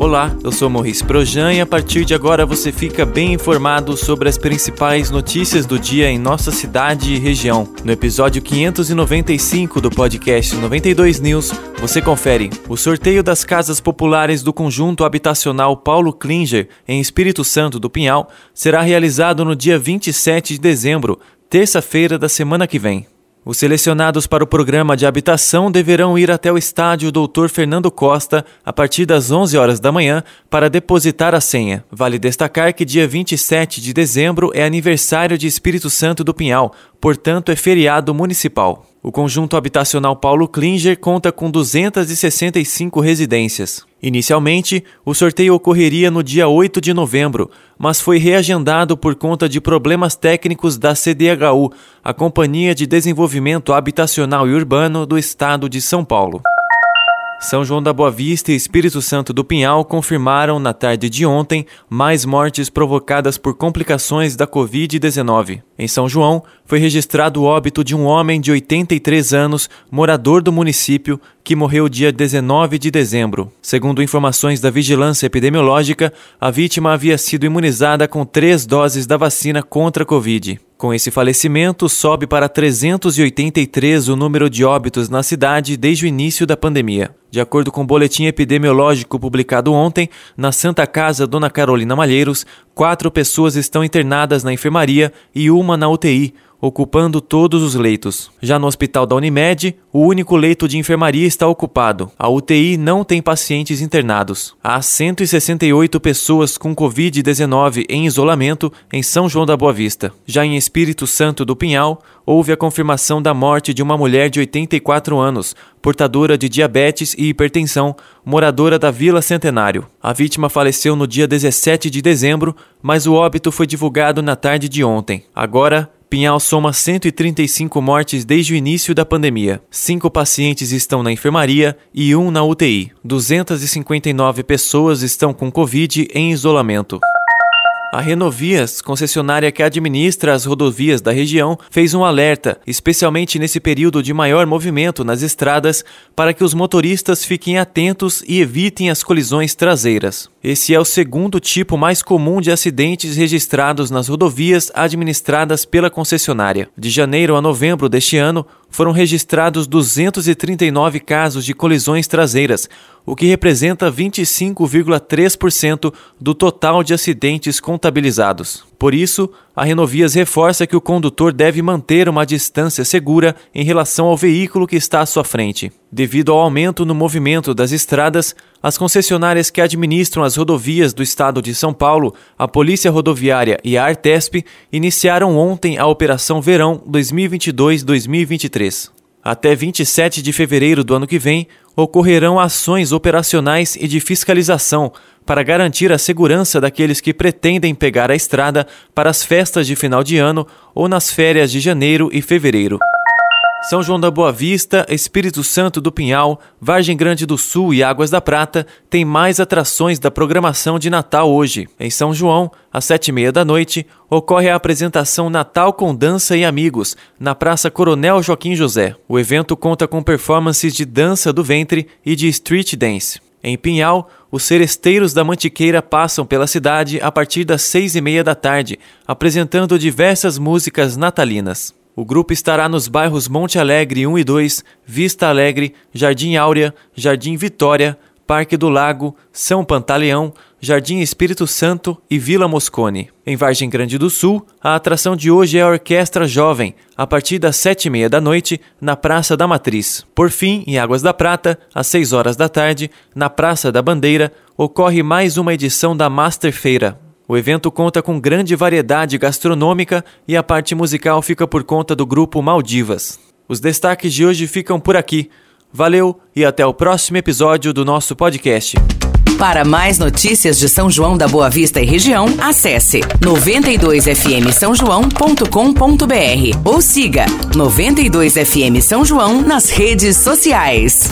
Olá, eu sou Maurice Projan e a partir de agora você fica bem informado sobre as principais notícias do dia em nossa cidade e região. No episódio 595 do podcast 92 News, você confere o sorteio das casas populares do conjunto habitacional Paulo Klinger em Espírito Santo do Pinhal será realizado no dia 27 de dezembro, terça-feira da semana que vem. Os selecionados para o programa de habitação deverão ir até o estádio Dr. Fernando Costa a partir das 11 horas da manhã para depositar a senha. Vale destacar que dia 27 de dezembro é aniversário de Espírito Santo do Pinhal, portanto é feriado municipal. O conjunto habitacional Paulo Klinger conta com 265 residências. Inicialmente, o sorteio ocorreria no dia 8 de novembro, mas foi reagendado por conta de problemas técnicos da CDHU, a Companhia de Desenvolvimento Habitacional e Urbano do Estado de São Paulo. São João da Boa Vista e Espírito Santo do Pinhal confirmaram na tarde de ontem mais mortes provocadas por complicações da Covid-19. Em São João, foi registrado o óbito de um homem de 83 anos, morador do município, que morreu dia 19 de dezembro. Segundo informações da Vigilância Epidemiológica, a vítima havia sido imunizada com três doses da vacina contra a Covid. Com esse falecimento, sobe para 383 o número de óbitos na cidade desde o início da pandemia. De acordo com o boletim epidemiológico publicado ontem, na Santa Casa Dona Carolina Malheiros, quatro pessoas estão internadas na enfermaria e uma na UTI, ocupando todos os leitos. Já no hospital da Unimed, o único leito de enfermaria está ocupado. A UTI não tem pacientes internados. Há 168 pessoas com Covid-19 em isolamento em São João da Boa Vista. Já em Espírito Santo do Pinhal, houve a confirmação da morte de uma mulher de 84 anos, portadora de diabetes e hipertensão, moradora da Vila Centenário. A vítima faleceu no dia 17 de dezembro, mas o óbito foi divulgado na tarde de ontem. Agora, Pinhal soma 135 mortes desde o início da pandemia. Cinco pacientes estão na enfermaria e um na UTI. 259 pessoas estão com Covid em isolamento. A Renovias, concessionária que administra as rodovias da região, fez um alerta, especialmente nesse período de maior movimento nas estradas, para que os motoristas fiquem atentos e evitem as colisões traseiras. Esse é o segundo tipo mais comum de acidentes registrados nas rodovias administradas pela concessionária. De janeiro a novembro deste ano, foram registrados 239 casos de colisões traseiras, o que representa 25,3% do total de acidentes contabilizados. Por isso, a Renovias reforça que o condutor deve manter uma distância segura em relação ao veículo que está à sua frente. Devido ao aumento no movimento das estradas, as concessionárias que administram as rodovias do estado de São Paulo, a Polícia Rodoviária e a Artesp iniciaram ontem a Operação Verão 2022-2023. Até 27 de fevereiro do ano que vem, ocorrerão ações operacionais e de fiscalização para garantir a segurança daqueles que pretendem pegar a estrada para as festas de final de ano ou nas férias de janeiro e fevereiro. São João da Boa Vista, Espírito Santo do Pinhal, Vargem Grande do Sul e Águas da Prata têm mais atrações da programação de Natal hoje. Em São João, às sete e meia da noite, ocorre a apresentação Natal com Dança e Amigos, na Praça Coronel Joaquim José. O evento conta com performances de dança do ventre e de street dance. Em Pinhal, os seresteiros da Mantiqueira passam pela cidade a partir das seis e meia da tarde, apresentando diversas músicas natalinas. O grupo estará nos bairros Monte Alegre 1 e 2, Vista Alegre, Jardim Áurea, Jardim Vitória, Parque do Lago, São Pantaleão, Jardim Espírito Santo e Vila Moscone. Em Vargem Grande do Sul, a atração de hoje é a Orquestra Jovem, a partir das sete e meia da noite, na Praça da Matriz. Por fim, em Águas da Prata, às seis horas da tarde, na Praça da Bandeira, ocorre mais uma edição da Master Feira, o evento conta com grande variedade gastronômica e a parte musical fica por conta do grupo Maldivas. Os destaques de hoje ficam por aqui. Valeu e até o próximo episódio do nosso podcast. Para mais notícias de São João da Boa Vista e região, acesse 92fm São João.com.br ou siga 92fm São João nas redes sociais.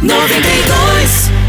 92